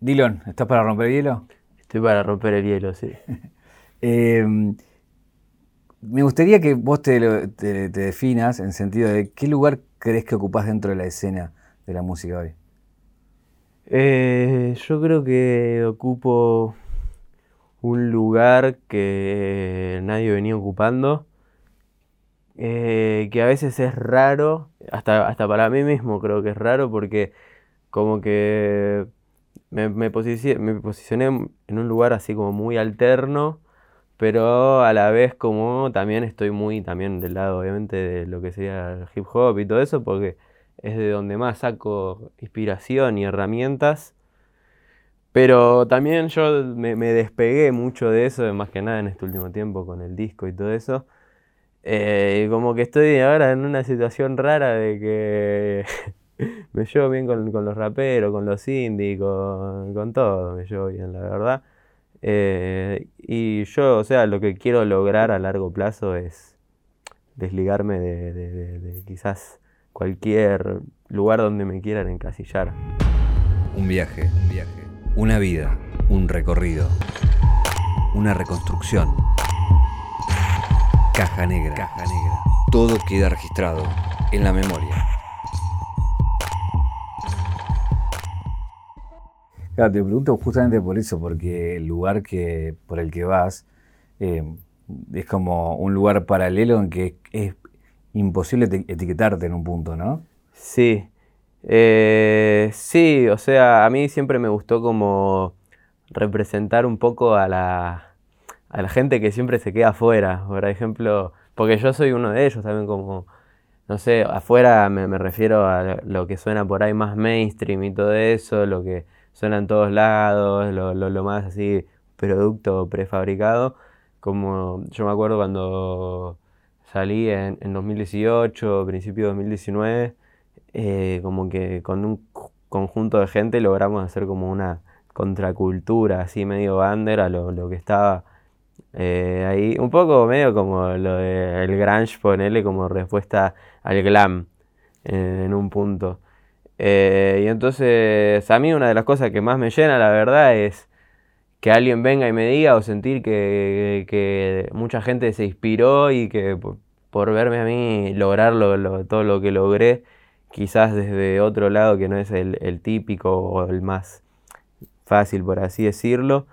Dylan, ¿estás para romper el hielo? Estoy para romper el hielo, sí. Eh, me gustaría que vos te, lo- te- te definas en sentido de qué lugar crees que ocupás dentro de la escena de la música hoy. Eh, yo creo que ocupo un lugar que nadie venía ocupando, eh, que a veces es raro, hasta, hasta para mí mismo creo que es raro porque como que me, me posici- me posicioné en un lugar así como muy alterno, pero a la vez como también estoy muy también del lado obviamente de lo que sería el hip hop y todo eso, porque es de donde más saco inspiración y herramientas. Pero también yo me, me despegué mucho de eso, más que nada en este último tiempo con el disco y todo eso. Eh, como que estoy ahora en una situación rara de que me llevo bien con, con los raperos, con los indie, con, con todo, me llevo bien, la verdad. Eh, y yo, o sea, lo que quiero lograr a largo plazo es desligarme de, de- de- de quizás cualquier lugar donde me quieran encasillar. Un viaje, un viaje. Una vida, un recorrido. Una reconstrucción. Caja negra. Caja negra. Todo queda registrado en la memoria. Te pregunto justamente por eso, porque el lugar que, por el que vas eh, es como un lugar paralelo en que es imposible eti- etiquetarte en un punto, ¿no? Sí, eh, sí, o sea, a mí siempre me gustó como representar un poco a la, a la gente que siempre se queda afuera, por ejemplo, porque yo soy uno de ellos también como, no sé, afuera me refiero a lo que suena por ahí más mainstream y todo eso, lo que suena en todos lados, lo, lo, más así producto prefabricado, como yo me acuerdo cuando salí en, en 2018, principio de 2019, eh, como que con un conjunto de gente logramos hacer como una contracultura así medio under a lo, lo que estaba eh, ahí, un poco medio como lo del grunge, ponerle como respuesta al glam eh, en un punto. Eh, y entonces a mí una de las cosas que más me llena, la verdad, es que alguien venga y me diga o sentir que, que mucha gente se inspiró y que por, verme a mí lograr lo- lo- todo lo que logré, quizás desde otro lado que no es el, típico o el más fácil, por así decirlo,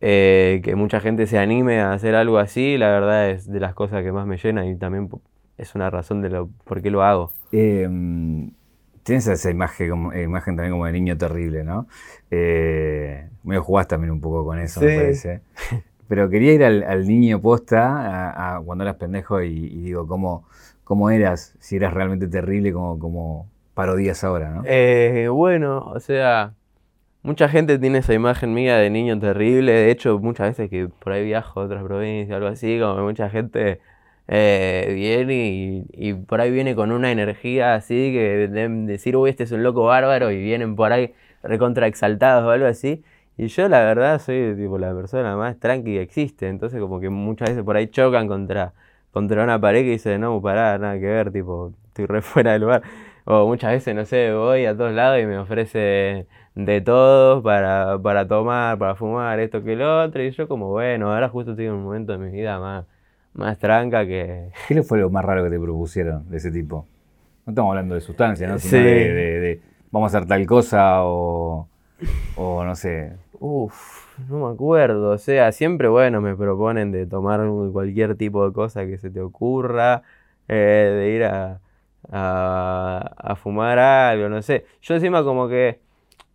eh, que mucha gente se anime a hacer algo así, la verdad es de las cosas que más me llena y también es una razón de lo, por qué lo hago. Eh, tienes esa imagen, como- eh, imagen también como de niño terrible, ¿no? Eh, medio jugás también un poco con eso, me parece. Pero quería ir al, al niño posta, a, a cuando eras pendejo, y, y digo, ¿cómo, ¿cómo eras? Si eras realmente terrible, como, como parodias ahora, ¿no? Eh, bueno, o sea, mucha gente tiene esa imagen mía de niño terrible. De hecho, muchas veces que por ahí viajo a otras provincias, algo así, como mucha gente eh, viene y, por ahí viene con una energía así que de decir, uy, este es un loco bárbaro, y vienen por ahí recontra exaltados o algo así. Y yo la verdad soy tipo la persona más tranqui que existe, entonces como que muchas veces por ahí chocan contra, contra una pared que dice, no, pará, nada que ver, tipo, estoy re fuera del lugar. O muchas veces, no sé, voy a todos lados y me ofrece de todo para, para tomar, para fumar, esto que lo otro. Y yo como, bueno, ahora justo estoy en un momento de mi vida más, más tranca que... ¿Qué fue lo más raro que te propusieron de ese tipo? No estamos hablando de sustancias, ¿no? Sino Sí. de, de- de vamos a hacer tal cosa o, o no sé. Uf, no me acuerdo. O sea, siempre, bueno, me proponen de tomar cualquier tipo de cosa que se te ocurra, eh, de ir a, a, a fumar algo, no sé. Yo encima como que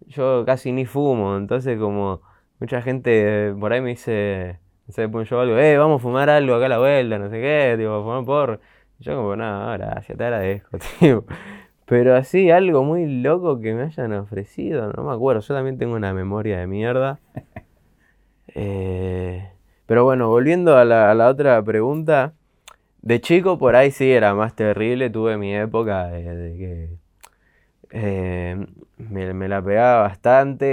yo casi ni fumo, entonces como mucha gente por ahí me dice, no sé, pues yo algo, eh, vamos a fumar algo acá a la vuelta, no sé qué, tipo, fumar por... Yo como, no, gracias, te agradezco, tío. Pero así, algo muy loco que me hayan ofrecido, no me acuerdo. Yo también tengo una memoria de mierda. Eh, pero bueno, volviendo a la, a la otra pregunta. De chico por ahí sí era más terrible. Tuve mi época de, de que eh, me, me la pegaba bastante.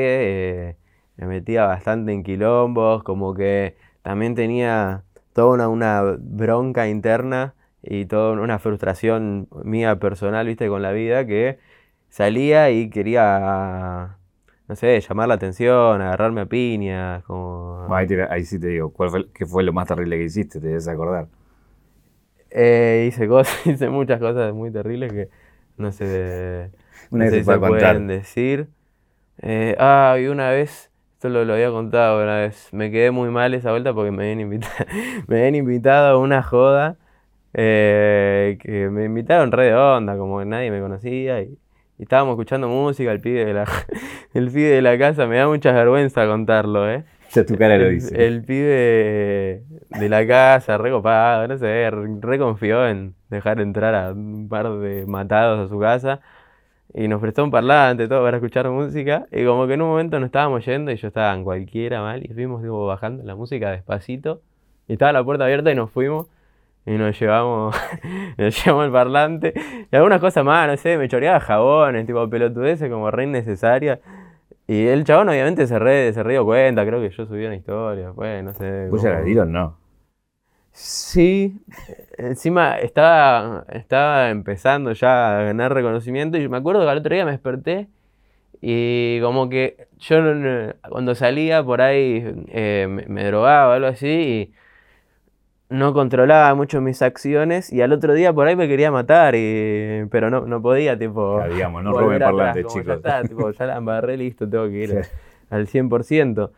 eh, me metía bastante en quilombos. Como que también tenía toda una, una bronca interna y toda una frustración mía personal, viste, con la vida, que salía y quería, no sé, llamar la atención, agarrarme a piñas, como... Ahí, te- ahí sí te digo, ¿cuál fue, ¿qué fue lo más terrible que hiciste? Te debes acordar. Eh, hice cosas, hice muchas cosas muy terribles que no sé, Una no que sé se contar. pueden decir. Eh, ah, y una vez, esto lo, lo había contado una vez, me quedé muy mal esa vuelta porque me habían invitado, me habían invitado a una joda eh, que me invitaron re de onda, como que nadie me conocía y, y estábamos escuchando música, el pibe de la, el pibe de la casa, me da mucha vergüenza contarlo, ¿eh? Ya tu cara lo dice. el pibe de la casa, re copado, no sé, re re confió en dejar entrar a un par de matados a su casa y nos prestó un parlante, todo para escuchar música. Y como que en un momento nos estábamos yendo y yo estaba en cualquiera mal y fuimos tipo, bajando la música despacito y estaba la puerta abierta y nos fuimos y nos llevamos, nos llevamos el parlante y algunas cosas más, no sé, me choreaba jabones, tipo pelotudeces como re innecesarias. Y el chabón obviamente se re, se dio cuenta, creo que yo subí una historia, pues, no sé. ¿Vos ya la como- dieron? No. Sí, encima estaba, estaba empezando ya a ganar reconocimiento y me acuerdo que al otro día me desperté y como que yo cuando salía por ahí eh, me, drogaba o algo así y no controlaba mucho mis acciones y al otro día por ahí me quería matar y, pero no, no podía tipo Ya, digamos, no roben parlantes, como, ya chicos. está, tipo, ya la embarré, listo, tengo que ir Claro. al 100%.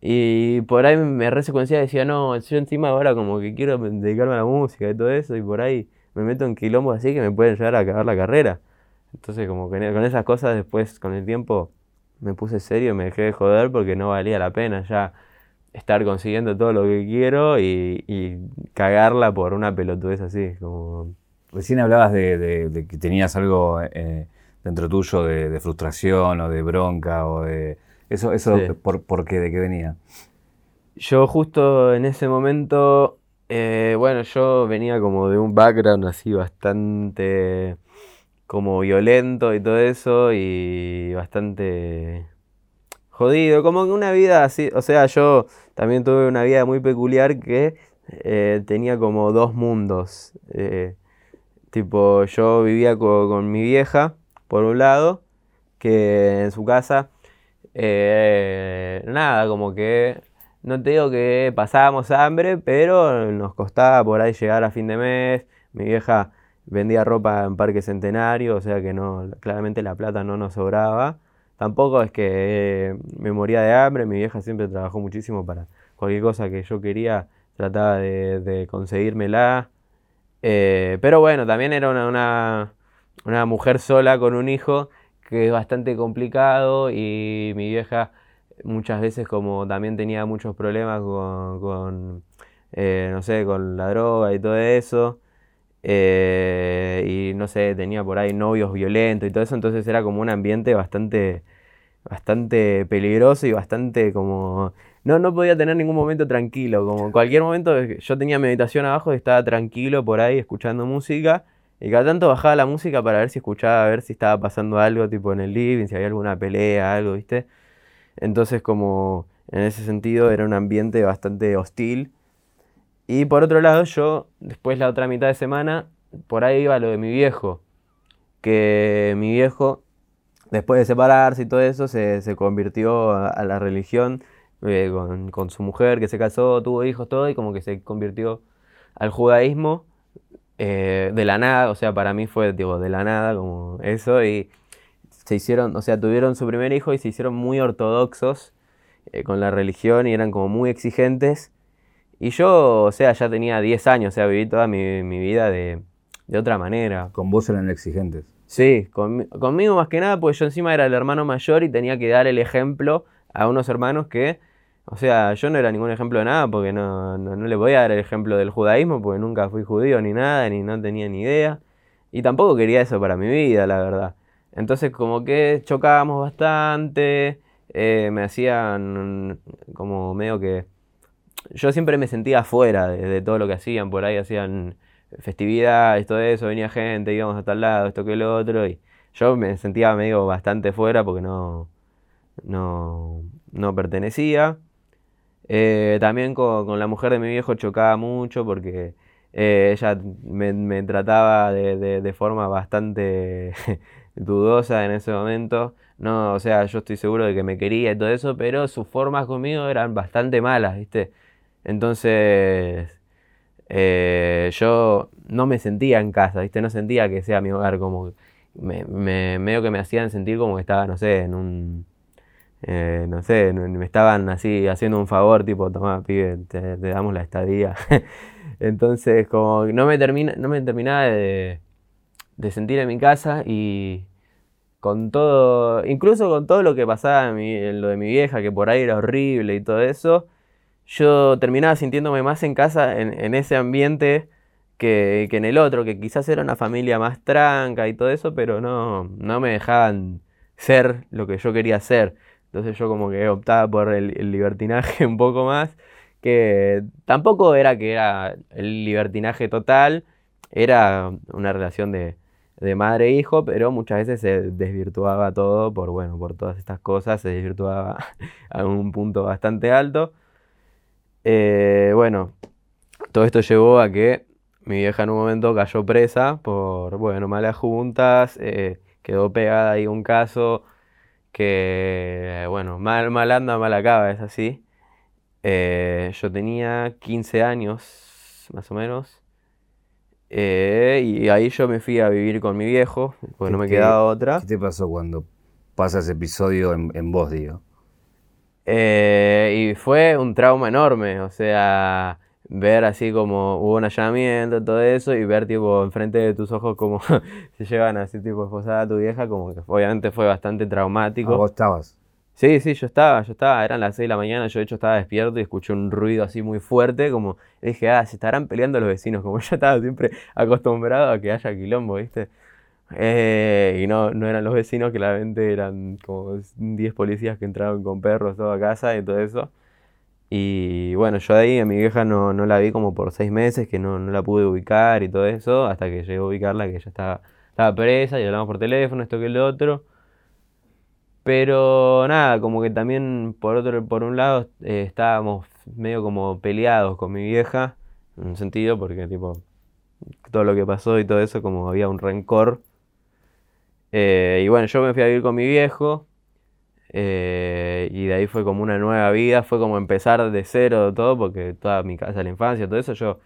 Y por ahí me resecuenciaba y decía, no, yo encima ahora como que quiero dedicarme a la música y todo eso, y por ahí me meto en quilombos así que me pueden llegar a acabar la carrera. Entonces como que con esas cosas después con el tiempo me puse serio y me dejé de joder porque no valía la pena ya estar consiguiendo todo lo que quiero y, y cagarla por una pelotudez así, como... Recién hablabas de, de- de que tenías algo eh, dentro tuyo de, de frustración o de bronca o de... Eso, eso Sí. ¿por, por qué? ¿De qué venía? Yo justo en ese momento, eh, bueno, yo venía como de un background así bastante como violento y todo eso y bastante jodido, como una vida así, o sea, yo también tuve una vida muy peculiar que eh, tenía como dos mundos. eh, tipo, yo vivía co- con mi vieja, por un lado, que en su casa, eh, nada, como que no te digo que pasábamos hambre, pero nos costaba por ahí llegar a fin de mes. Mi vieja vendía ropa en Parque Centenario, o sea que no, claramente la plata no nos sobraba. Tampoco es que eh, me moría de hambre, mi vieja siempre trabajó muchísimo para cualquier cosa que yo quería, trataba de, conseguírmela. Eh, pero bueno, también era una, una mujer sola con un hijo que es bastante complicado y mi vieja muchas veces como también tenía muchos problemas con, eh, no sé, con la droga y todo eso. eh, y no sé, tenía por ahí novios violentos y todo eso, entonces era como un ambiente bastante, bastante peligroso y bastante como... No, no podía tener ningún momento tranquilo, como cualquier momento yo tenía mi habitación abajo y estaba tranquilo por ahí escuchando música y cada tanto bajaba la música para ver si escuchaba, a ver si estaba pasando algo tipo en el living, si había alguna pelea, algo, ¿viste? Entonces como en ese sentido era un ambiente bastante hostil. Y por otro lado yo, después la otra mitad de semana, por ahí iba lo de mi viejo, que mi viejo, después de separarse y todo eso, se, se convirtió a, la religión eh, con su mujer, que se casó, tuvo hijos, todo, y como que se convirtió al judaísmo eh, de la nada, o sea, para mí fue tipo de la nada, como eso, y se hicieron, o sea, tuvieron su primer hijo y se hicieron muy ortodoxos eh, con la religión y eran como muy exigentes. Y yo, o sea, ya tenía 10 años, o sea, viví toda mi, mi vida de, de otra manera. Con vos eran exigentes. Sí, conmi- conmigo más que nada, pues yo encima era el hermano mayor y tenía que dar el ejemplo a unos hermanos que, o sea, yo no era ningún ejemplo de nada porque no, no, no le podía dar el ejemplo del judaísmo porque nunca fui judío ni nada, ni no tenía ni idea. Y tampoco quería eso para mi vida, la verdad. Entonces como que chocábamos bastante, eh, me hacían como medio que... Yo siempre me sentía afuera de, todo lo que hacían, por ahí hacían festividades, todo eso, venía gente, íbamos a tal lado, esto que lo otro, y yo me sentía medio bastante fuera porque no, no, no pertenecía. Eh, también con, con la mujer de mi viejo chocaba mucho porque eh, ella me, me trataba de, de- forma bastante dudosa en ese momento. no, o sea, yo estoy seguro de que me quería y todo eso, pero sus formas conmigo eran bastante malas, ¿viste? Entonces, eh, yo no me sentía en casa, ¿viste? No sentía que sea mi hogar, como me- medio que me hacían sentir como que estaba, no sé, en un, eh, no sé, me estaban así haciendo un favor, tipo, toma, pibe, te, damos la estadía. Entonces, como no me termina, no me terminaba de, sentir en mi casa y con todo, incluso con todo lo que pasaba en, mi- lo de mi vieja, que por ahí era horrible y todo eso, yo terminaba sintiéndome más en casa en, en ese ambiente que, que en el otro, que quizás era una familia más tranca y todo eso, pero no, no me dejaban ser lo que yo quería ser. Entonces yo como que optaba por el, libertinaje un poco más, que tampoco era que era el libertinaje total, era una relación de, de madre e hijo, pero muchas veces se desvirtuaba todo por, bueno, por todas estas cosas, se desvirtuaba a un punto bastante alto. Eh, bueno, todo esto llevó a que mi vieja en un momento cayó presa por, bueno, malas juntas, eh, quedó pegada ahí un caso que, bueno, mal, mal anda, mal acaba, es así. Eh, yo tenía 15 años, más o menos, eh, y ahí yo me fui a vivir con mi viejo, porque no me ¿Qué- quedaba otra. ¿Qué te pasó cuando pasa ese episodio en, en vos, digo? Eh, y fue un trauma enorme, o sea, ver así como hubo un allanamiento, todo eso, y ver tipo enfrente de tus ojos como se llevan así tipo esposada a tu vieja, como que obviamente fue bastante Ah, traumático. vos estabas. Sí, sí, yo estaba, yo estaba, eran las 6 de la mañana, yo de hecho estaba despierto y escuché un ruido así muy fuerte, como dije, ah, se estarán peleando los vecinos, como yo estaba siempre acostumbrado a que haya quilombo, ¿viste? Eh, y no, no eran los vecinos, claramente eran como 10 policías que entraron con perros toda a casa y todo eso. Y bueno, yo ahí a mi vieja no, no la vi como por 6 meses, que no, no la pude ubicar y todo eso, hasta que llegué a ubicarla, que ella estaba, presa y hablamos por teléfono, esto que lo otro. Pero nada, como que también por otro, por un lado eh, estábamos medio como peleados con mi vieja, en un sentido, porque tipo, todo lo que pasó y todo eso, como había un rencor. Eh, y bueno, yo me fui a vivir con mi viejo, eh, y de ahí fue como una nueva vida, fue como empezar de cero todo, porque toda mi casa la infancia, todo eso, yo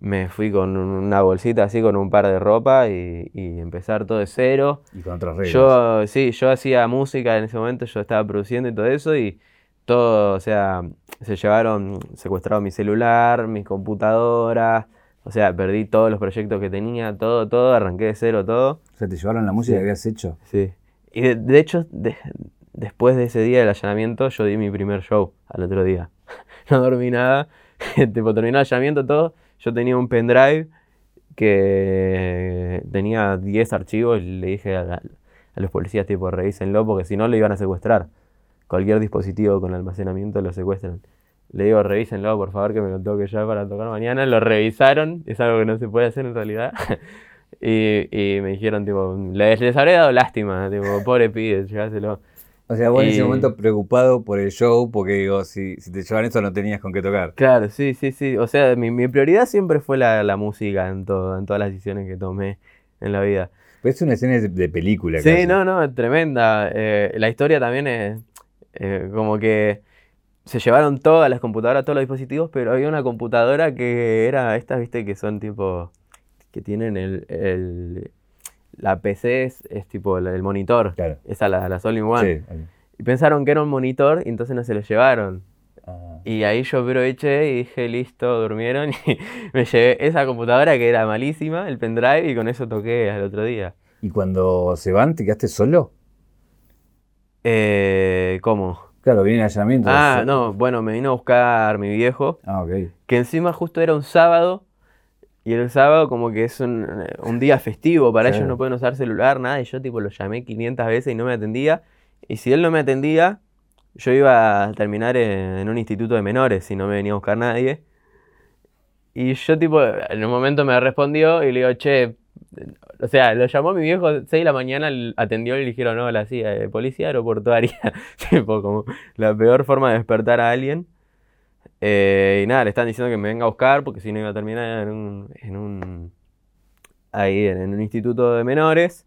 me fui con una bolsita así, con un par de ropa y, y empezar todo de cero. Y con otras reglas. Yo, sí, yo hacía música en ese momento, yo estaba produciendo y todo eso, y todo, o sea, se llevaron, secuestraron mi celular, mi computadora, o sea, perdí todos los proyectos que tenía, todo, todo, arranqué de cero todo. O sea, te llevaron la música Sí. que habías hecho. Sí. Y de, de hecho, de- después de ese día del allanamiento, yo di mi primer show al otro día. No dormí nada, tipo, terminó el allanamiento todo, yo tenía un pendrive que tenía 10 archivos y le dije a, la- a los policías, tipo, revísenlo porque si no lo iban a secuestrar. Cualquier dispositivo con almacenamiento lo secuestran. Le digo, revísenlo, por favor, que me lo toque ya para tocar mañana. Lo revisaron, es algo que no se puede hacer en realidad. Y, y me dijeron, tipo, les, les habré dado lástima, tipo, pobre pibe, llegáselo. O sea, vos en ese Y- momento preocupado por el show, porque digo, si, si te llevan eso no tenías con qué tocar. Claro, sí, sí, sí. O sea, mi, mi prioridad siempre fue la, la música en todo, en todas las decisiones que tomé en la vida. Pero es una escena de, de película. Sí, casi. no, no, tremenda. Eh, la historia también es eh, como que se llevaron todas las computadoras, todos los dispositivos, pero había una computadora que era estas, viste, que son tipo, que tienen el, el- la PC es, es tipo el, monitor, Claro. esa la, la All in One. Sí. Y pensaron que era un monitor y entonces no se lo llevaron. Ah. Y ahí yo aproveché y dije, listo, durmieron. Y me llevé esa computadora que era malísima, el pendrive, y con eso toqué al otro día. ¿Y cuando se van, te quedaste solo? Eh, ¿cómo? Claro, viene allanamiento. Ah, no, bueno, me vino a buscar mi viejo, Ah, ok. que encima justo era un sábado. Y el sábado como que es un, un día festivo, para ellos no pueden usar celular, nada. Y yo tipo lo llamé 500 veces y no me atendía. Y si él no me atendía, yo iba a terminar en, un instituto de menores si no me venía a buscar nadie. Y yo tipo, en un momento me respondió y le digo, che, o sea, lo llamó mi viejo 6 de la mañana, atendió y le dijeron, no, la eh, policía aeroportuaria. tipo, como la peor forma de despertar a alguien. Eh, y nada, le están diciendo que me venga a buscar porque si no iba a terminar en un, en un, ahí, en un instituto de menores.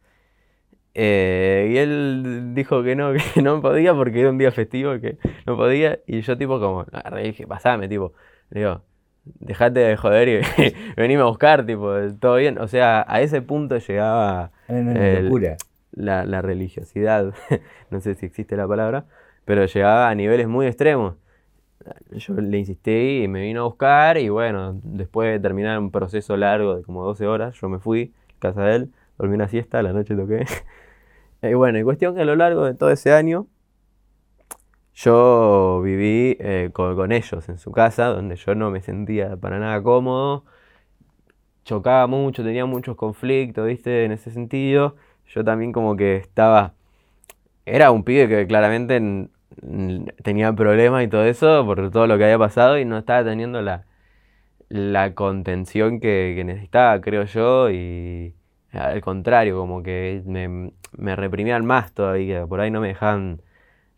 Eh, y él dijo que no, que no podía porque era un día festivo, que no podía. Y yo tipo como, agarré y dije, pasame, tipo. Le digo, dejate de joder y venime a buscar, tipo, todo bien. O sea, a ese punto llegaba la, la religiosidad, no sé si existe la palabra, pero llegaba a niveles muy extremos. Yo le insistí y me vino a buscar y bueno, después de terminar un proceso largo de como 12 horas, yo me fui a casa de él, dormí una siesta, la noche toqué. Y bueno, y cuestión que a lo largo de todo ese año, yo viví eh, con, con ellos en su casa, donde yo no me sentía para nada cómodo, chocaba mucho, tenía muchos conflictos, ¿viste? En ese sentido, yo también como que estaba, era un pibe que claramente tenía problemas y todo eso por todo lo que había pasado y no estaba teniendo la, la contención que, necesitaba, creo yo, y al contrario, como que me, me reprimían más todavía, por ahí no me dejaban,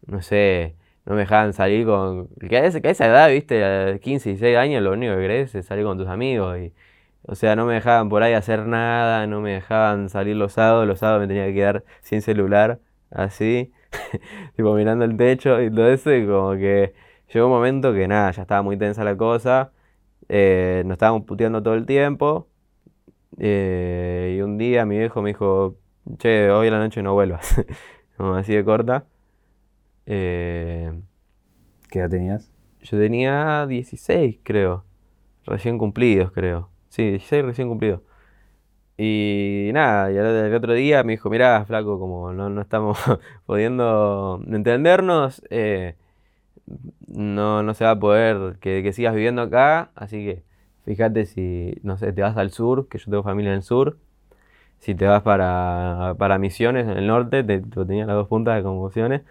no sé, no me dejaban salir con... Que a esa edad, viste, a 15, 16 años, lo único que querés es salir con tus amigos y... O sea, no me dejaban por ahí hacer nada, no me dejaban salir los sábados, los sábados me tenía que quedar sin celular, así, tipo mirando el techo y todo eso, y como que llegó un momento que nada, ya estaba muy tensa la cosa, eh, nos estábamos puteando todo el tiempo, eh, y un día mi viejo me dijo, che, hoy a la noche no vuelvas, como así de corta. Eh, ¿Qué edad tenías? yo tenía 16, creo. Recién cumplidos, creo. Sí, 16 recién cumplidos. Y nada, y el otro día me dijo, mirá, flaco, como no, no estamos pudiendo entendernos, eh, no, no se va a poder que, que sigas viviendo acá, así que fíjate si, no sé, te vas al sur, que yo tengo familia en el sur, si te vas para, para Misiones, en el norte, te, te- tenía las dos puntas de conmociones,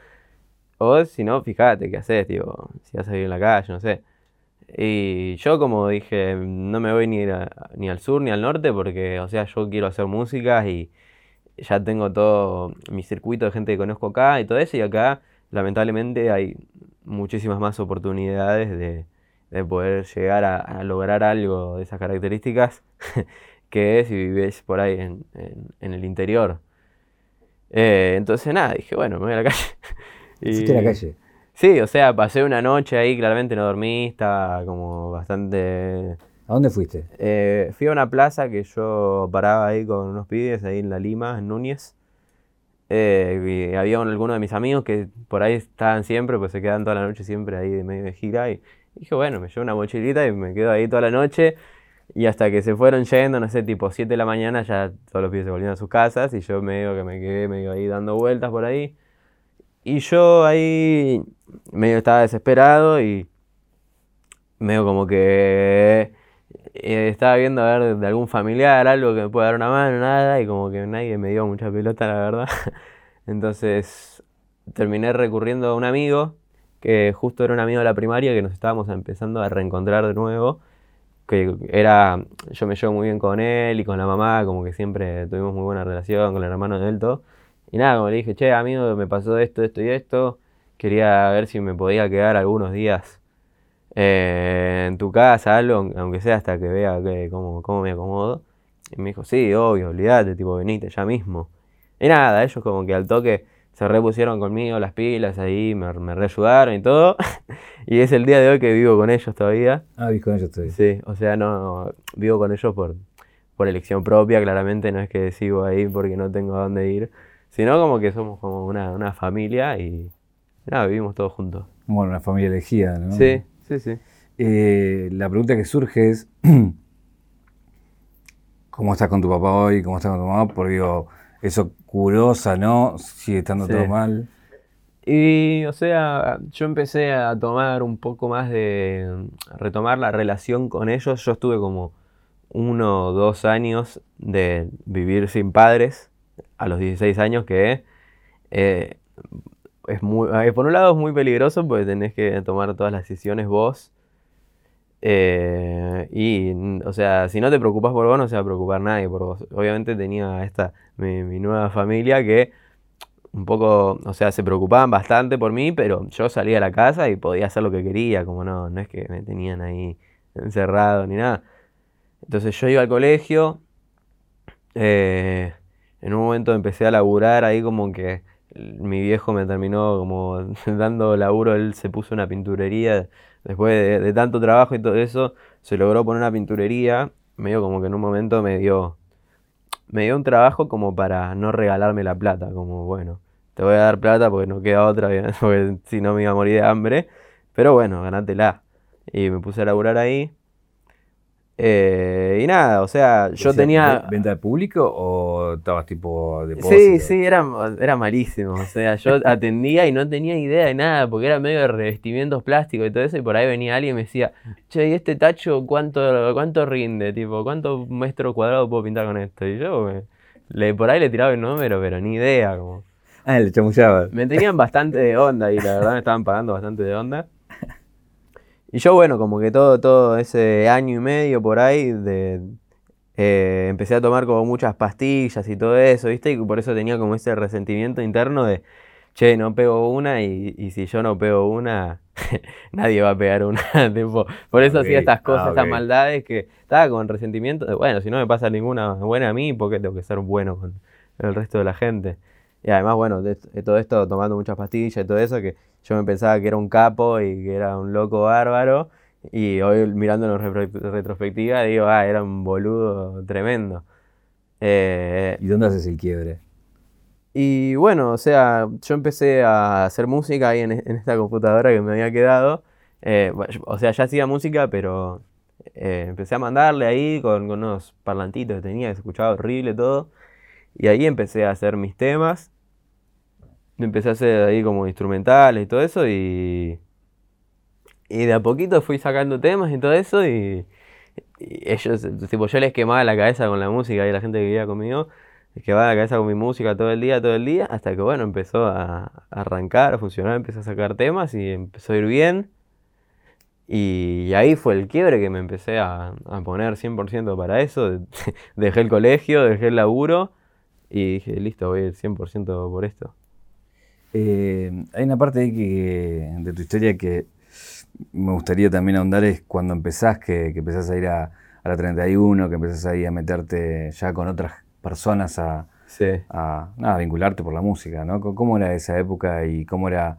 o si no, fíjate qué haces, tipo, si vas a vivir en la calle, no sé. Y yo como dije, no me voy ni, a- ni al sur ni al norte porque, o sea, yo quiero hacer música y ya tengo todo mi circuito de gente que conozco acá y todo eso, y acá lamentablemente hay muchísimas más oportunidades de, de poder llegar a, a lograr algo de esas características que si vives por ahí en, en- en el interior. Eh, entonces nada, dije, bueno, me voy a la calle. A la Y- calle. Sí, o sea, pasé una noche ahí, claramente no dormí, estaba como bastante... ¿A dónde fuiste? Eh, fui a una plaza que yo paraba ahí con unos pibes ahí en La Lima, en Núñez. Eh, y había un- algunos de mis amigos que por ahí estaban siempre, pues se quedan toda la noche siempre ahí de medio de gira. Y dije, bueno, me llevo una mochilita y me quedo ahí toda la noche. Y hasta que se fueron yendo, no sé, tipo 7 de la mañana, ya todos los pibes se volvieron a sus casas y yo medio que me quedé medio ahí dando vueltas por ahí. Y yo ahí medio estaba desesperado y medio como que eh, estaba viendo a ver de algún familiar, algo que me pueda dar una mano, nada, y como que nadie me dio mucha pelota, la verdad. Entonces terminé recurriendo a un amigo, que justo era un amigo de la primaria, que nos estábamos empezando a reencontrar de nuevo, que era, yo me llevo muy bien con él y con la mamá, como que siempre tuvimos muy buena relación, con el hermano de él, todo. Y nada, como le dije, che, amigo, me pasó esto, esto y esto, quería ver si me podía quedar algunos días eh, en tu casa, algo, aun- aunque sea hasta que vea que, cómo, cómo me acomodo. Y me dijo, sí, obvio, olvídate, tipo, venite ya mismo. Y nada, ellos como que al toque se repusieron conmigo las pilas ahí, me, me reayudaron y todo. y es el día de hoy que vivo con ellos todavía. Ah, vi con ellos estoy. Sí, o sea, no vivo con ellos por, por elección propia, claramente, no es que sigo ahí porque no tengo a dónde ir, sino como que somos como una, una familia y nada, vivimos todos juntos. Bueno, una familia elegida, ¿no? Sí, sí, sí. Eh, la pregunta que surge es, ¿cómo estás con tu papá hoy? ¿Cómo estás con tu mamá? Porque digo, eso curó, sanó, sigue estando Sí. todo mal. Y, o sea, yo empecé a tomar un poco más de, retomar la relación con ellos. Yo estuve como uno o dos años de vivir sin padres a los 16 años, que eh, es muy, eh, por un lado es muy peligroso porque tenés que tomar todas las decisiones vos. Eh, y, o sea, si no te preocupas por vos, no se va a preocupar nadie por vos. Obviamente tenía esta, mi, nueva familia que un poco, o sea, se preocupaban bastante por mí, pero yo salía a la casa y podía hacer lo que quería, como no, no es que me tenían ahí encerrado ni nada. Entonces yo iba al colegio, en un momento empecé a laburar ahí como que mi viejo me terminó como dando laburo, él se puso una pinturería, después de, tanto trabajo y todo eso, se logró poner una pinturería, medio como que en un momento me dio, me dio un trabajo como para no regalarme la plata, como bueno, te voy a dar plata porque no queda otra, porque si no me iba a morir de hambre, pero bueno, ganátela. Y me puse a laburar ahí. Eh, y nada, o sea, yo tenía... ¿Venta de público o estabas tipo de Sí, sí, era, era malísimo. O sea, yo atendía y no tenía idea de nada, porque era medio de revestimientos plásticos y todo eso, y por ahí venía alguien y me decía, che, ¿y este tacho cuánto, cuánto rinde? Tipo, ¿cuánto metro cuadrado puedo pintar con esto? Y yo le, por ahí le tiraba el número, pero ni idea. Como. Ah, le chamullaba. Me tenían bastante de onda y la verdad me estaban pagando bastante de onda. Y yo, bueno, como que todo, todo ese año y medio por ahí, de, eh, empecé a tomar como muchas pastillas y todo eso, ¿viste? Y por eso tenía como ese resentimiento interno de, che, no pego una y, si yo no pego una, nadie va a pegar una. por eso hacía estas cosas, ah, estas maldades que estaba con resentimiento de, bueno, si no me pasa ninguna buena a mí, ¿por qué tengo que ser bueno con el resto de la gente? Y además, bueno, de, todo esto tomando muchas pastillas y todo eso, que yo me pensaba que era un capo y que era un loco bárbaro. Y hoy mirándolo en retrospectiva digo, ah, era un boludo tremendo. Eh, ¿Y dónde haces el quiebre? Y bueno, o sea, yo empecé a hacer música ahí en, esta computadora que me había quedado. Eh, o sea, ya hacía música, pero eh, empecé a mandarle ahí con, con, unos parlantitos que tenía, que se escuchaba horrible todo. Y ahí empecé a hacer mis temas empecé a hacer ahí como instrumentales y todo eso y, y de a poquito fui sacando temas y todo eso y, ellos, tipo, yo les quemaba la cabeza con la música y la gente que vivía conmigo, les quemaba la cabeza con mi música todo el día, todo el día, hasta que bueno, empezó a, arrancar, a funcionar, empecé a sacar temas y empezó a ir bien. Y ahí fue el quiebre que me empecé a, a poner 100% para eso. dejé el colegio, dejé el laburo y dije, listo, voy a ir 100% por esto. Eh, hay una parte de tu historia que me gustaría también ahondar, es cuando empezás, que, empezás a ir a, la 31, que empezás ahí a meterte ya con otras personas a, vincularte por la música, ¿no? ¿Cómo era esa época y cómo era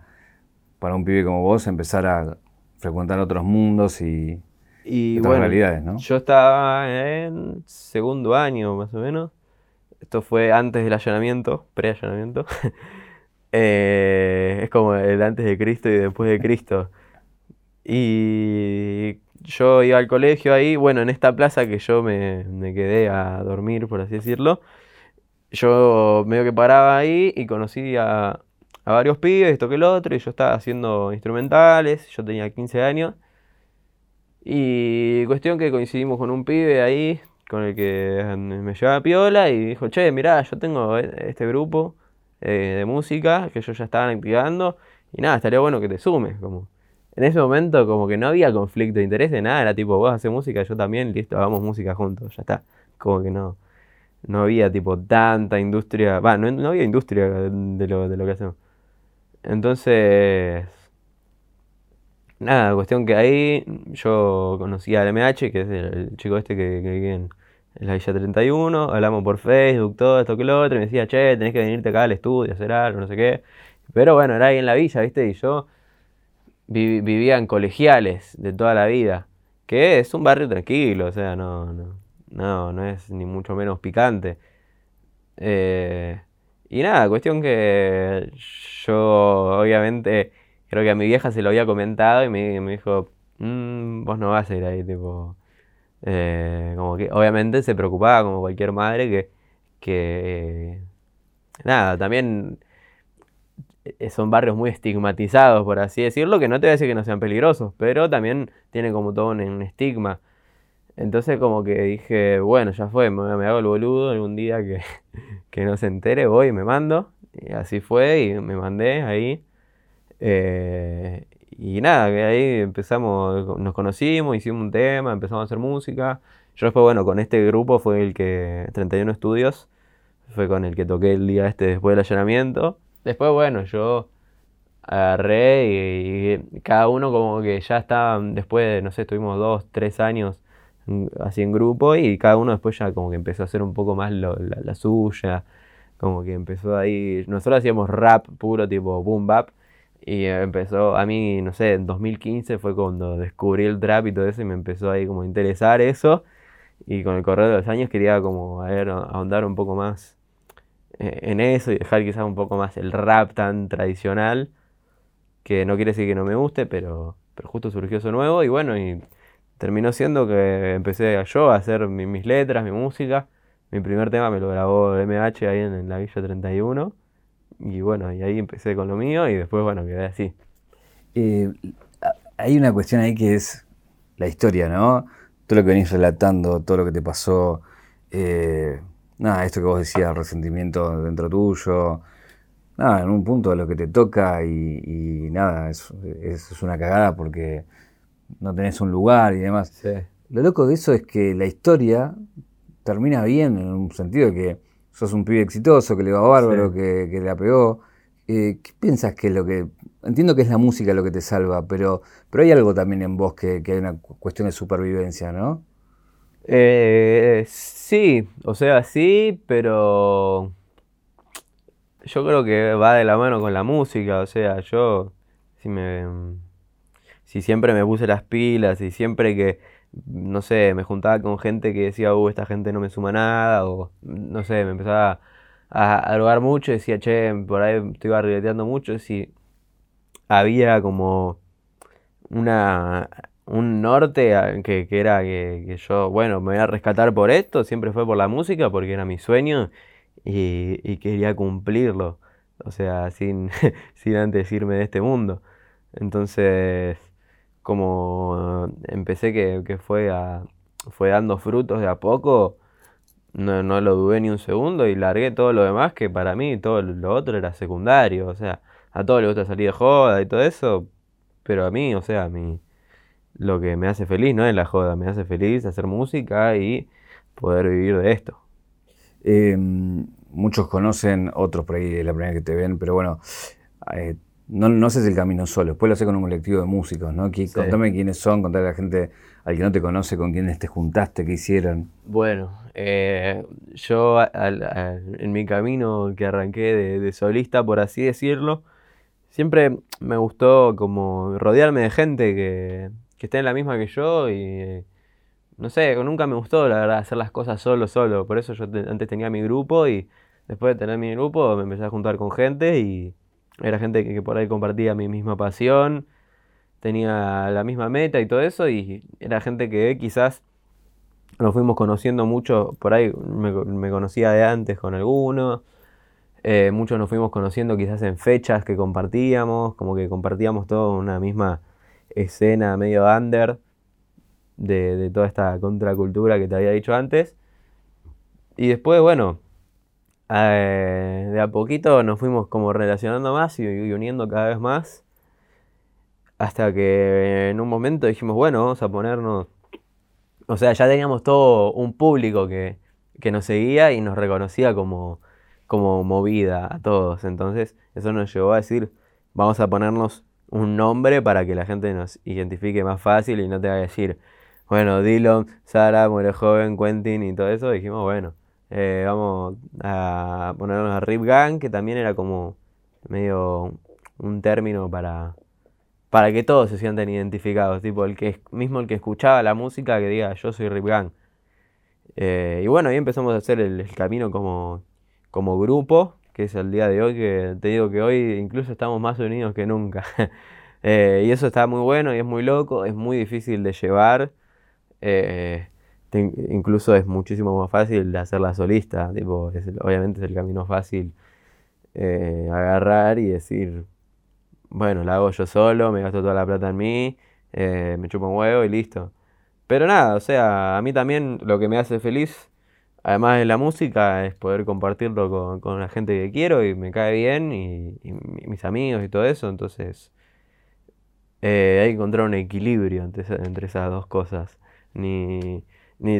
para un pibe como vos empezar a frecuentar otros mundos y, otras realidades, ¿no? Yo estaba en segundo año, más o menos. Esto fue antes del allanamiento, pre-allanamiento. Eh, es como el antes de Cristo y después de Cristo. Y yo iba al colegio ahí, bueno, en esta plaza que yo me, quedé a dormir, por así decirlo. Yo medio que paraba ahí y conocí a, varios pibes, esto que el otro, y yo estaba haciendo instrumentales, yo tenía 15 años. Y cuestión que coincidimos con un pibe ahí, con el que me llevaba piola, y dijo, che, mirá, yo tengo e-, este grupo eh, de música que ellos ya estaban activando. Y nada, estaría bueno que te sumes. Como. En ese momento como que no había conflicto de interés de nada, era tipo, vos haces música, yo también, listo, hagamos música juntos, ya está. Como que no, no había tipo tanta industria, va, no, había industria de lo, de lo que hacemos. Entonces, nada, cuestión que ahí yo conocí al MH, que es el, chico este que, que en la Villa 31, hablamos por Facebook, todo esto que lo otro, y me decía, che, tenés que venirte acá al estudio hacer algo, no sé qué. Pero bueno, era ahí en la villa, ¿viste? Y yo vivía en colegiales de toda la vida, que es un barrio tranquilo, o sea, no, no, no, no es ni mucho menos picante. Eh, y nada, cuestión que yo, obviamente, creo que a mi vieja se lo había comentado y me, me dijo, mm, vos no vas a ir ahí, tipo eh, como que obviamente se preocupaba como cualquier madre que, que nada, también eh, son barrios muy estigmatizados, por así decirlo, que no te voy a decir que no sean peligrosos, pero también tienen como todo un, estigma. Entonces como que dije, bueno, ya fue, me, hago el boludo algún día que, que, no se entere, voy y me mando. Y así fue y me mandé ahí. Eh, y nada, ahí empezamos, nos conocimos, hicimos un tema, empezamos a hacer música. Yo después, bueno, con este grupo fue el que, 31 Estudios, fue con el que toqué el día este después del allanamiento. Después, bueno, yo agarré y, cada uno como que ya estaba, después, no sé, estuvimos dos, tres años así en grupo y cada uno después ya como que empezó a hacer un poco más la, suya. como que empezó ahí, nosotros hacíamos rap puro tipo boom bap y empezó, a mí, no sé, en 2015 fue cuando descubrí el trap y todo eso y me empezó ahí como a interesar eso y con el correr de los años quería como a ver, ahondar un poco más eh, en eso y dejar quizás un poco más el rap tan tradicional, que no quiere decir que no me guste, pero, pero justo surgió eso nuevo y bueno, y terminó siendo que empecé yo a hacer mis letras, mi música. Mi primer tema me lo grabó MH ahí en, la Villa 31. Y bueno, y ahí empecé con lo mío y después, bueno, quedé así. Eh, hay una cuestión ahí que es la historia, ¿no? Todo lo que venís relatando, todo lo que te pasó, eh, nada, esto que vos decías, resentimiento dentro tuyo, nada, en un punto de lo que te toca y, nada, es, es, una cagada porque no tenés un lugar y demás. Lo loco de eso es que la historia termina bien en un sentido que sos un pibe exitoso, que le va bárbaro, que, que la pegó. Eh, ¿Qué piensas que es lo que.? Entiendo que es la música lo que te salva, pero, pero hay algo también en vos que, que hay una cuestión de supervivencia, ¿no? Eh, sí, o sea, sí, pero yo creo que va de la mano con la música, o sea, yo si me si siempre me puse las pilas y siempre que no sé, me juntaba con gente que decía, uh, esta gente no me suma nada, o no sé, me empezaba a, a mucho y decía, che, por ahí estoy barrileteando mucho, si había como una un norte que, que era que, yo, bueno, me voy a rescatar por esto, siempre fue por la música, porque era mi sueño y, quería cumplirlo, o sea, sin, sin antes irme de este mundo. Entonces, como empecé que, fue, a, fue dando frutos de a poco, no, no, lo dudé ni un segundo y largué todo lo demás, que para mí todo lo otro era secundario, o sea, a todos les gusta salir de joda y todo eso, pero a mí, o sea, a mí lo que me hace feliz no es la joda, me hace feliz hacer música y poder vivir de esto. Em, muchos conocen, otros por ahí la primera que te ven, pero bueno, eh, no, no haces el camino solo, después lo haces con un colectivo de músicos, ¿no? Contame quiénes son, contale a la gente al que no te conoce, con quiénes te juntaste, qué hicieron. Bueno, eh, yo en mi camino que arranqué de solista, por así decirlo, siempre me gustó como rodearme de gente que, que esté en la misma que yo y no sé, nunca me gustó la verdad hacer las cosas solo, solo. Por eso yo antes tenía mi grupo y después de tener mi grupo me empecé a juntar con gente y era gente que, por ahí compartía mi misma pasión, tenía la misma meta y todo eso y era gente que quizás nos fuimos conociendo mucho, por ahí me, conocía de antes con algunos. Eh, muchos nos fuimos conociendo quizás en fechas que compartíamos, como que compartíamos todo una misma escena medio under de, toda esta contracultura que te había dicho antes. Y después, bueno, eh, de a poquito nos fuimos como relacionando más y, uniendo cada vez más. Hasta que en un momento dijimos, bueno, vamos a ponernos... O sea, ya teníamos todo un público que, que nos seguía y nos reconocía como, como movida a todos. Entonces, eso nos llevó a decir, vamos a ponernos un nombre para que la gente nos identifique más fácil y no te va a decir, bueno, Dylan, Sara, Muere Joven, Quentin y todo eso. Dijimos, bueno, eh, vamos a ponernos a Rip Gang, que también era como medio un término para, para que todos se sientan identificados. Tipo, el que mismo el que escuchaba la música que diga, yo soy Rip Gang. Eh, y bueno, ahí empezamos a hacer el, camino como, como grupo que es el día de hoy, que te digo que hoy incluso estamos más unidos que nunca. Eh, y eso está muy bueno y es muy loco, es muy difícil de llevar. Incluso es muchísimo más fácil hacerla solista. Tipo, obviamente es el camino fácil eh, agarrar y decir, bueno, la hago yo solo, me gasto toda la plata en mí, me chupo un huevo y listo. Pero nada, o sea, a mí también lo que me hace feliz además de la música, es poder compartirlo con, la gente que quiero y me cae bien y, mis amigos y todo eso. Entonces, eh, hay que encontrar un equilibrio entre, esas dos cosas. Ni,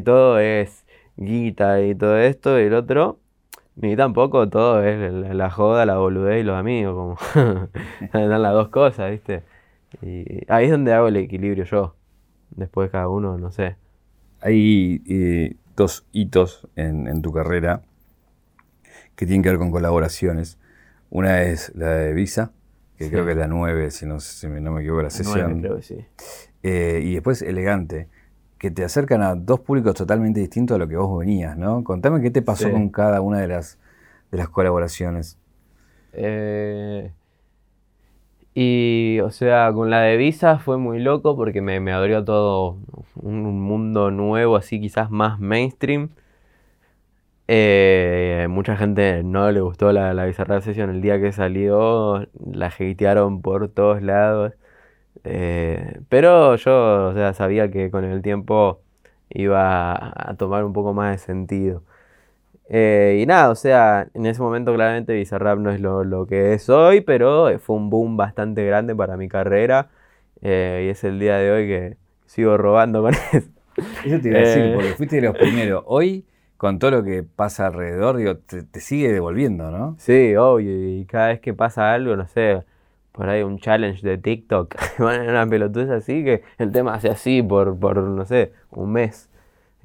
todo es guita y todo esto y el otro, ni tampoco todo es la, joda, la boludez y los amigos, como dan las dos cosas, ¿viste? Y ahí es donde hago el equilibrio yo. Después cada uno, no sé. Ahí dos hitos en, tu carrera. que tienen que ver con colaboraciones. Una es la de Visa, que creo que es la 9, si no, si no me equivoco, la sesión. creo que sí. Eh, y después Elegante, que te acercan a dos públicos totalmente distintos a lo que vos venías, ¿no? Contame qué te pasó Sí. con cada una de las, de las colaboraciones. Eh, y, o sea, con la de Visa fue muy loco porque me, me abrió todo un, un mundo nuevo, así quizás más mainstream. Eh, mucha gente no le gustó la, la Bizarrap Session el día que salió, la hatearon por todos lados. Eh, pero yo, o sea, sabía que con el tiempo iba a, tomar un poco más de sentido. Eh, y nada, o sea, en ese momento claramente Bizarrap no es lo, lo que es hoy, pero fue un boom bastante grande para mi carrera. eh, y es el día de hoy que sigo robando con eso. Eso te iba a decir, porque fuiste de los primeros. Hoy, con todo lo que pasa alrededor, digo, te, te sigue devolviendo, ¿no? Sí, obvio, y cada vez que pasa algo, no sé, por ahí un challenge de TikTok, van una pelotudez así que el tema hace así por, por no sé, un mes.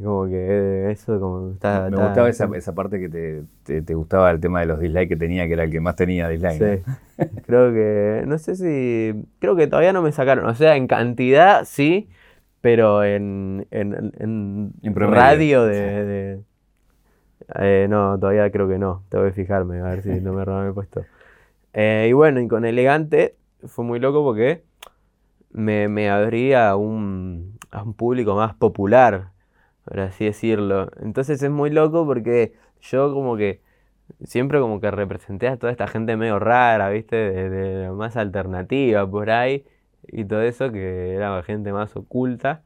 Como que eh, eso como está... Me está- gustaba esa, esa parte que te, te- te gustaba el tema de los dislikes que tenía, que era el que más tenía dislikes. ¿no? Sí, creo que, no sé si, creo que todavía no me sacaron, o sea, en cantidad sí, pero en, en, en, radio de, de- eh, no, todavía creo que no, tengo que fijarme, a ver si no me roban el puesto. Eh, y bueno, y con Elegante fue muy loco porque me, me abría a un, a un público más popular, por así decirlo. Entonces es muy loco porque yo como que siempre como que representé a toda esta gente medio rara, ¿viste? De, de más alternativa por ahí y todo eso, que era gente más oculta.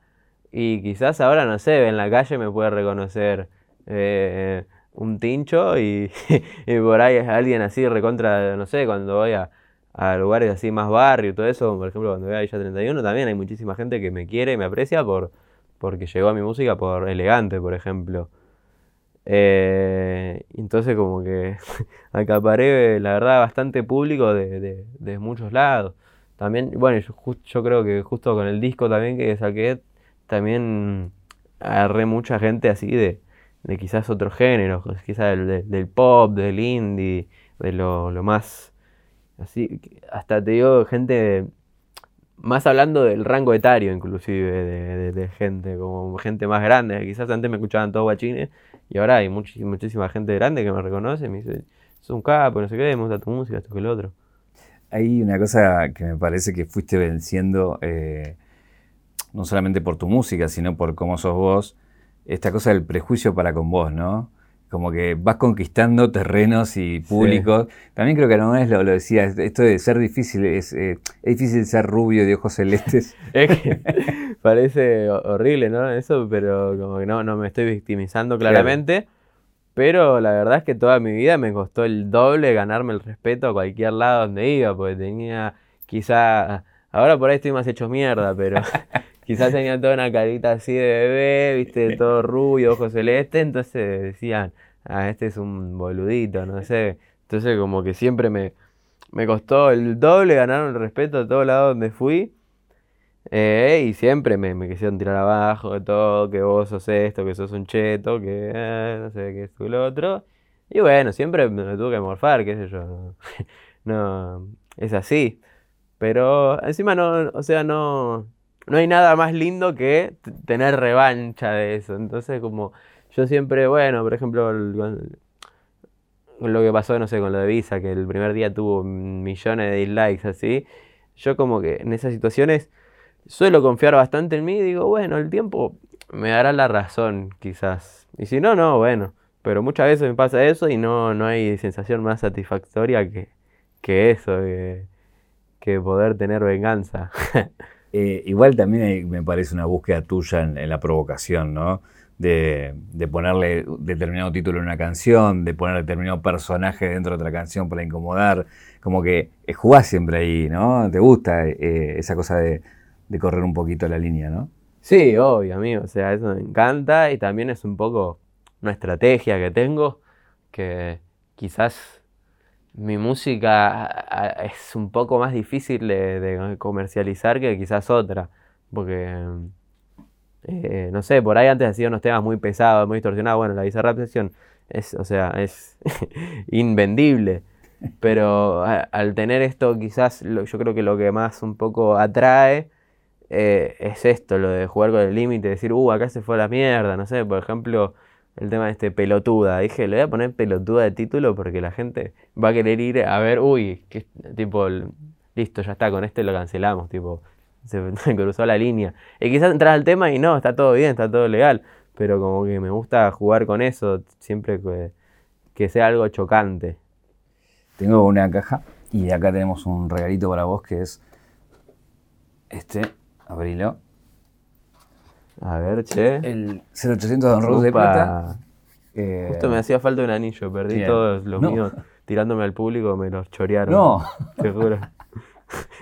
Y quizás ahora, no sé, en la calle me puede reconocer eh, un tincho y, y por ahí es alguien así recontra, no sé, cuando voy a, a lugares así más barrio y todo eso, por ejemplo, cuando voy a Villa 31 también hay muchísima gente que me quiere y me aprecia por, porque llegó a mi música por Elegante, por ejemplo. Eh, entonces como que acaparé, la verdad, bastante público de, de- muchos lados. También, bueno, yo, yo creo que justo con el disco también que saqué, también agarré mucha gente así de, de quizás otros géneros, quizás del, del- pop, del indie, de lo, lo más, así, hasta te digo, gente, más hablando del rango etario inclusive, de, de- gente, como gente más grande, quizás antes me escuchaban todos guachines, y ahora hay muchísima gente grande que me reconoce, me dice, sos un capo, no sé qué, me gusta tu música, esto que lo otro. Hay una cosa que me parece que fuiste venciendo, eh, no solamente por tu música, sino por cómo sos vos, esta cosa del prejuicio para con vos, ¿no? Como que vas conquistando terrenos y públicos. También creo que alguna vez lo, lo decía, esto de ser difícil, es, eh, es difícil ser rubio de ojos celestes. Es que parece ho- horrible, ¿no? Eso, pero como que no, no me estoy victimizando claramente. Pero la verdad es que toda mi vida me costó el doble ganarme el respeto a cualquier lado donde iba, porque tenía quizá, ahora por ahí estoy más hecho mierda, pero quizás tenía toda una carita así de bebé, viste, todo rubio, ojos celeste, entonces decían, ah, este es un boludito, no sé. Entonces como que siempre me, me costó el doble ganar el respeto a todos lados donde fui. Eh, y siempre me, me quisieron tirar abajo de todo, que vos sos esto, que sos un cheto, que eh, no sé, que esto y lo otro. Y bueno, siempre me, tuve que morfar, qué sé yo. No, es así. Pero encima no, o sea, no, no hay nada más lindo que tener revancha de eso. Entonces como yo siempre, bueno, por ejemplo, lo que pasó, no sé, con lo de Visa, que el primer día tuvo millones de dislikes así. Yo como que en esas situaciones suelo confiar bastante en mí y digo, bueno, el tiempo me dará la razón, quizás. Y si no, no, bueno. Pero muchas veces me pasa eso y no, no hay sensación más satisfactoria que, que eso, que poder tener venganza. Eh, igual también hay- me parece una búsqueda tuya en, la provocación, ¿no? De, de ponerle determinado título en una canción, de poner determinado personaje dentro de otra canción para incomodar. Como que eh, jugás siempre ahí, ¿no? Te gusta eh, esa cosa de, de correr un poquito la línea, ¿no? Sí, obvio, amigo. O sea, eso me encanta y también es un poco una estrategia que tengo que quizás mi música es un poco más difícil de, comercializar que quizás otra. Porque, eh, no sé, por ahí antes hacía unos temas muy pesados, muy distorsionados. Bueno, la Bizarrap Session es, o sea, es invendible. Pero al tener esto, quizás yo creo que lo que más un poco atrae eh, es esto, lo de jugar con el límite, decir, uh, acá se fue la mierda, no sé, por ejemplo, el tema de este pelotuda. Dije, le voy a poner pelotuda de título porque la gente va a querer ir a ver, uy, tipo, listo, ya está, con este lo cancelamos, tipo, se, cruzó la línea. Y quizás entras al tema y no, está todo bien, está todo legal, pero como que me gusta jugar con eso, siempre que, que sea algo chocante. Tengo una caja y acá tenemos un regalito para vos que es este, abrilo. A ver, che. El 0800 Don Rose de plata. Eh, Justo me hacía falta un anillo, perdí todos los míos tirándome al público, me los chorearon. No. Te juro.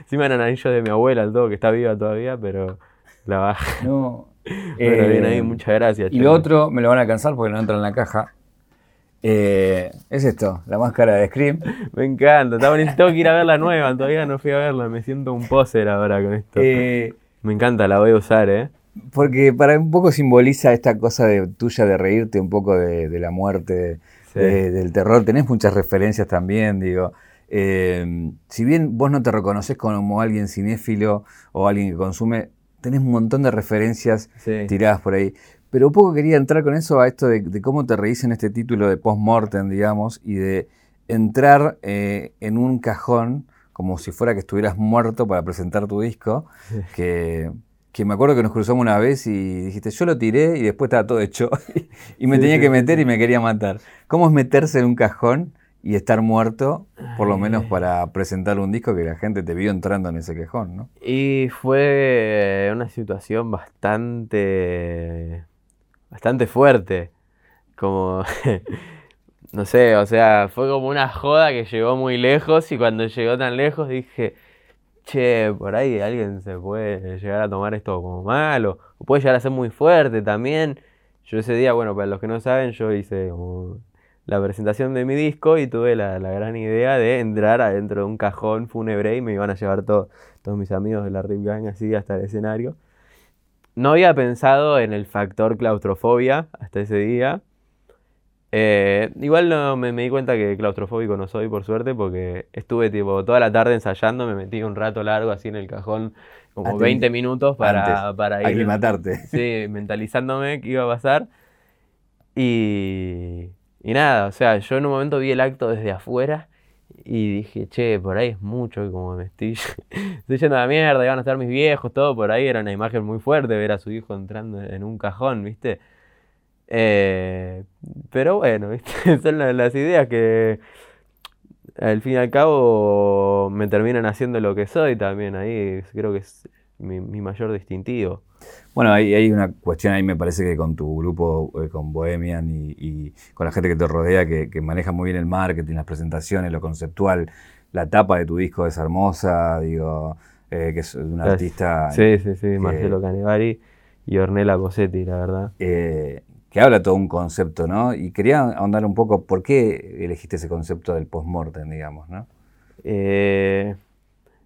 Encima eran anillos de mi abuela, el todo, que está viva todavía, pero la baja. No. Bueno, bien ahí, eh, muchas gracias. Y lo otro me lo van a alcanzar porque no entra en la caja. Eh, es esto, la máscara de Scream. Me encanta, tengo que ir a ver la nueva, todavía no fui a verla, me siento un poser ahora con esto. Eh, me encanta, la voy a usar, ¿eh? Porque para un poco simboliza esta cosa de, tuya de reírte un poco de, la muerte, del terror. Tenés muchas referencias también, digo. Eh, si bien vos no te reconoces como alguien cinéfilo o alguien que consume, tenés un montón de referencias tiradas por ahí. Pero un poco quería entrar con eso a esto de, cómo te reís en este título de post-mortem, digamos, y de entrar eh, en un cajón como si fuera que estuvieras muerto para presentar tu disco, que, me acuerdo que nos cruzamos una vez y dijiste, yo lo tiré y después estaba todo hecho y me tenía que meter y me quería matar. ¿Cómo es meterse en un cajón y estar muerto, por lo menos para presentar un disco que la gente te vio entrando en ese cajón, ¿no? Y fue una situación bastante bastante fuerte. Como, no sé, o sea, fue como una joda que llegó muy lejos y cuando llegó tan lejos dije, che, por ahí alguien se puede llegar a tomar esto como malo, o puede llegar a ser muy fuerte también. Yo ese día, bueno, para los que no saben, yo hice la presentación de mi disco y tuve la, gran idea de entrar adentro de un cajón fúnebre y me iban a llevar todos mis amigos de la Rip Gang así hasta el escenario. No había pensado en el factor claustrofobia hasta ese día. Eh, igual no, me, di cuenta que claustrofóbico no soy, por suerte, porque estuve tipo toda la tarde ensayando, me metí un rato largo así en el cajón, como 20 minutos para, para ir. matarte. Sí, mentalizándome qué iba a pasar. Y, y nada, o sea, yo en un momento vi el acto desde afuera y dije, che, por ahí es mucho, como me estoy, estoy yendo a la mierda, iban a estar mis viejos, todo por ahí, era una imagen muy fuerte ver a su hijo entrando en un cajón, ¿viste? Eh, pero bueno, ¿viste? son las, ideas que al fin y al cabo me terminan haciendo lo que soy también, ahí creo que es mi, mi mayor distintivo. Bueno, hay, hay, una cuestión ahí, me parece que con tu grupo, eh, con Bohemian y, con la gente que te rodea, que, maneja muy bien el marketing, las presentaciones, lo conceptual, la tapa de tu disco es hermosa, digo, eh, que es un artista... Sí, sí, sí, Marcelo Canevari y Ornella Cosetti, la verdad. Eh, que habla todo un concepto, ¿no? Y quería ahondar un poco, ¿por qué elegiste ese concepto del post-mortem, digamos, no? Eh,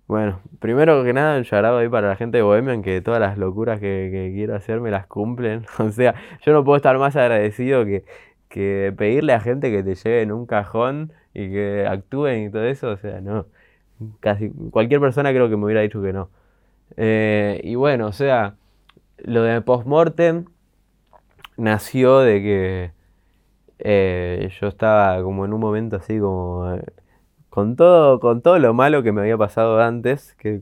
bueno, primero que nada, un charado ahí para la gente de Bohemian que todas las locuras que, quiero hacer me las cumplen. O sea, yo no puedo estar más agradecido que, que pedirle a gente que te lleve en un cajón y que actúen y todo eso. O sea, no. Casi cualquier persona creo que me hubiera dicho que no. Eh, y bueno, o sea, lo de postmortem nació de que eh, yo estaba como en un momento así como con todo, con todo lo malo que me había pasado antes, que,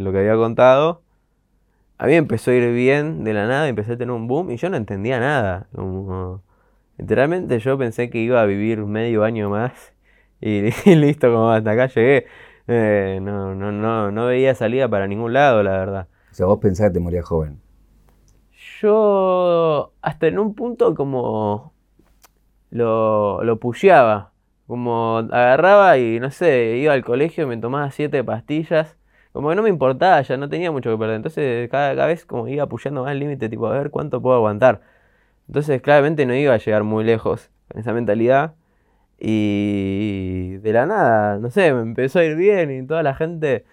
lo que había contado, a mí empezó a ir bien de la nada, empecé a tener un boom y yo no entendía nada. literalmente yo pensé que iba a vivir medio año más y, listo, como hasta acá llegué. Eh, no, no, no, no veía salida para ningún lado, la verdad. O sea, vos pensás que te morías joven. Yo hasta en un punto como lo, lo pusheaba. Como agarraba y no sé, iba al colegio y me tomaba siete pastillas. Como que no me importaba, ya no tenía mucho que perder. Entonces cada, vez como iba apoyando más el límite, tipo, a ver cuánto puedo aguantar. Entonces claramente no iba a llegar muy lejos con esa mentalidad. Y de la nada, no sé, me empezó a ir bien y toda la gente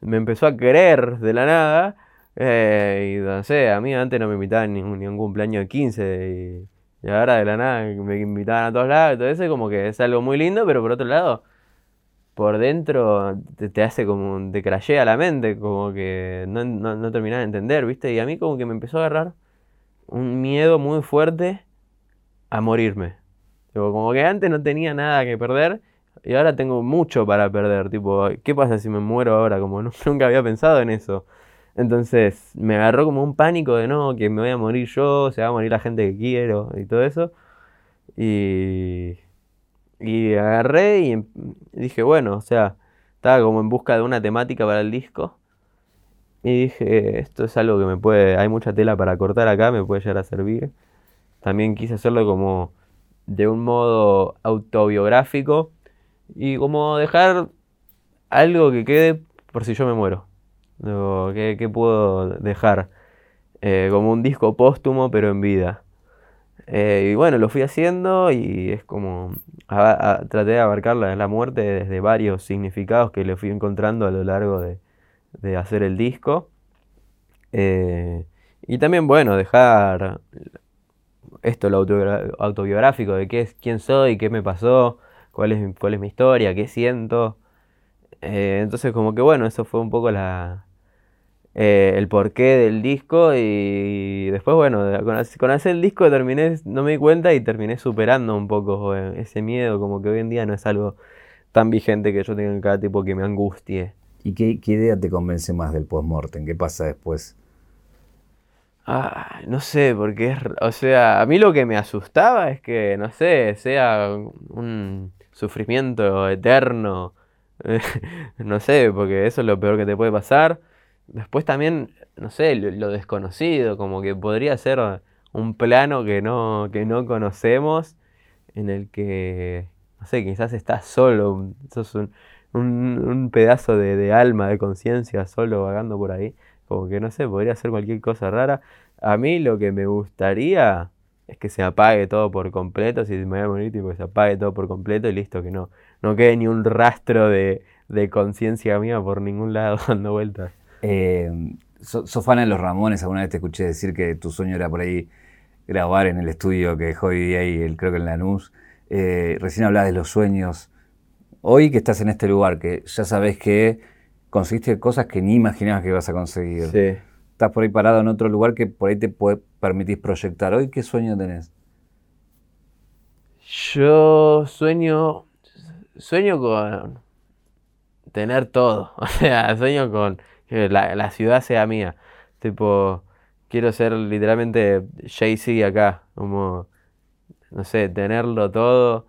me empezó a querer de la nada. Eh, y no sé, a mí antes no me invitaban ni, un cumpleaños de 15. Y ahora de la nada me invitaban a todos lados y eso, como que es algo muy lindo, pero por otro lado, por dentro te, hace como, te crashea la mente, como que no, no, no terminás de entender, ¿viste? Y a mí como que me empezó a agarrar un miedo muy fuerte a morirme. como que antes no tenía nada que perder y ahora tengo mucho para perder. Tipo, ¿qué pasa si me muero ahora? Como nunca había pensado en eso. Entonces me agarró como un pánico de no, que me voy a morir yo, se va a morir la gente que quiero y todo eso. Y, y agarré y em, dije, bueno, o sea, estaba como en busca de una temática para el disco. Y dije, esto es algo que me puede, hay mucha tela para cortar acá, me puede llegar a servir. También quise hacerlo como de un modo autobiográfico y como dejar algo que quede por si yo me muero. ¿Qué, puedo dejar? Eh, como un disco póstumo, pero en vida. Eh, y bueno, lo fui haciendo y es como. traté de abarcar la, muerte desde varios significados que le fui encontrando a lo largo de, hacer el disco. Eh, y también, bueno, dejar esto, lo autobiográfico de qué es, quién soy, qué me pasó, cuál es, cuál es mi historia, qué siento. entonces, como que bueno, eso fue un poco la, eh, el porqué del disco y después, bueno, con, hacer el disco terminé, no me di cuenta y terminé superando un poco eh, ese miedo, como que hoy en día no es algo tan vigente que yo tenga en cada tipo que me angustie. ¿Y qué, idea te convence más del post-mortem? ¿Qué pasa después? Ah, no sé, porque es, o sea, a mí lo que me asustaba es que, no sé, sea un sufrimiento eterno, no sé, porque eso es lo peor que te puede pasar. Después también, no sé, lo, desconocido, como que podría ser un plano que no, que no conocemos, en el que, no sé, quizás estás solo, sos un, un, pedazo de, de, alma, de conciencia, solo vagando por ahí. Como que, no sé, podría ser cualquier cosa rara. A mí lo que me gustaría es que se apague todo por completo, si me voy a morir, tipo, que se apague todo por completo y listo, que no, no quede ni un rastro de, de conciencia mía por ningún lado dando vueltas. Eh, sos fan de los Ramones, alguna vez te escuché decir que tu sueño era por ahí grabar en el estudio que dejó ahí, el, creo que en Lanús. Eh, recién hablabas de los sueños. Hoy que estás en este lugar, que ya sabes que conseguiste cosas que ni imaginabas que ibas a conseguir. Estás por ahí parado en otro lugar que por ahí te puede permitir proyectar. ¿Hoy qué sueño tenés? Yo sueño, sueño con tener todo. O sea, sueño con que la, ciudad sea mía. Tipo, quiero ser literalmente Jay-Z acá, como, no sé, tenerlo todo,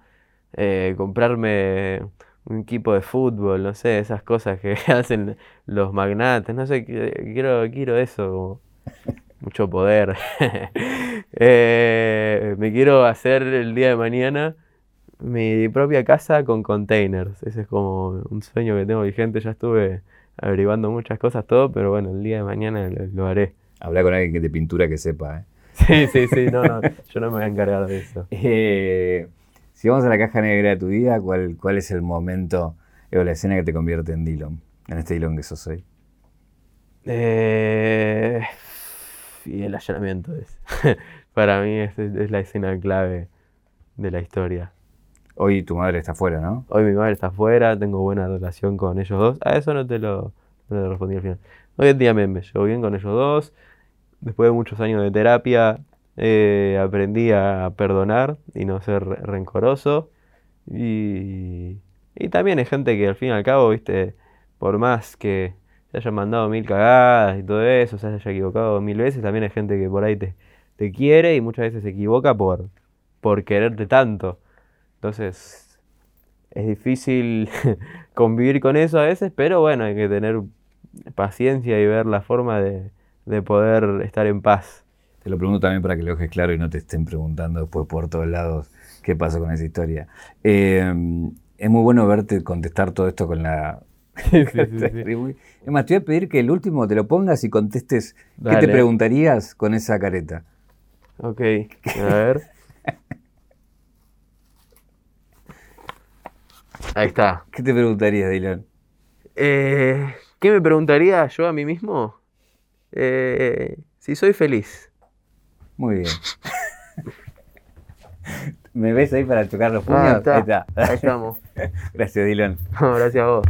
eh, comprarme un equipo de fútbol, no sé, esas cosas que hacen los magnates, no sé, quiero, quiero eso, mucho poder. Eh, me quiero hacer el día de mañana mi propia casa con containers, ese es como un sueño que tengo vigente, ya estuve averiguando muchas cosas, todo, pero bueno, el día de mañana lo, haré. Habla con alguien de pintura que sepa, ¿eh? Sí, sí, sí, no, no, yo no me voy a encargar de eso. Eh, si vamos a la caja negra de tu vida, ¿cuál, cuál es el momento o la escena que te convierte en Dylan? En este Dylan que sos hoy. Eh, y el allanamiento es. Para mí es, es la escena clave de la historia. Hoy tu madre está afuera, ¿no? Hoy mi madre está afuera, tengo buena relación con ellos dos. A eso no te lo, respondí al final. Hoy en día me, llevo bien con ellos dos. Después de muchos años de terapia, eh, aprendí a perdonar y no ser rencoroso. Y, y también hay gente que al fin y al cabo, viste, por más que se hayan mandado mil cagadas y todo eso, se haya equivocado mil veces, también hay gente que por ahí te, te quiere y muchas veces se equivoca por, por quererte tanto. Entonces, es difícil convivir con eso a veces, pero bueno, hay que tener paciencia y ver la forma de, poder estar en paz. Te lo pregunto también para que lo dejes claro y no te estén preguntando después por todos lados qué pasa con esa historia. Eh, es muy bueno verte contestar todo esto con la... Sí, sí, es más, te voy a pedir que el último te lo pongas y contestes qué te preguntarías con esa careta. Ok, a ver. Ahí está. ¿Qué te preguntarías, Dylan? Eh, ¿Qué me preguntaría yo a mí mismo? Eh, si soy feliz. Muy bien. ¿Me ves ahí para chocar los puños? Ah, está. Ahí está. Ahí estamos. Gracias, Dylan. Gracias a vos.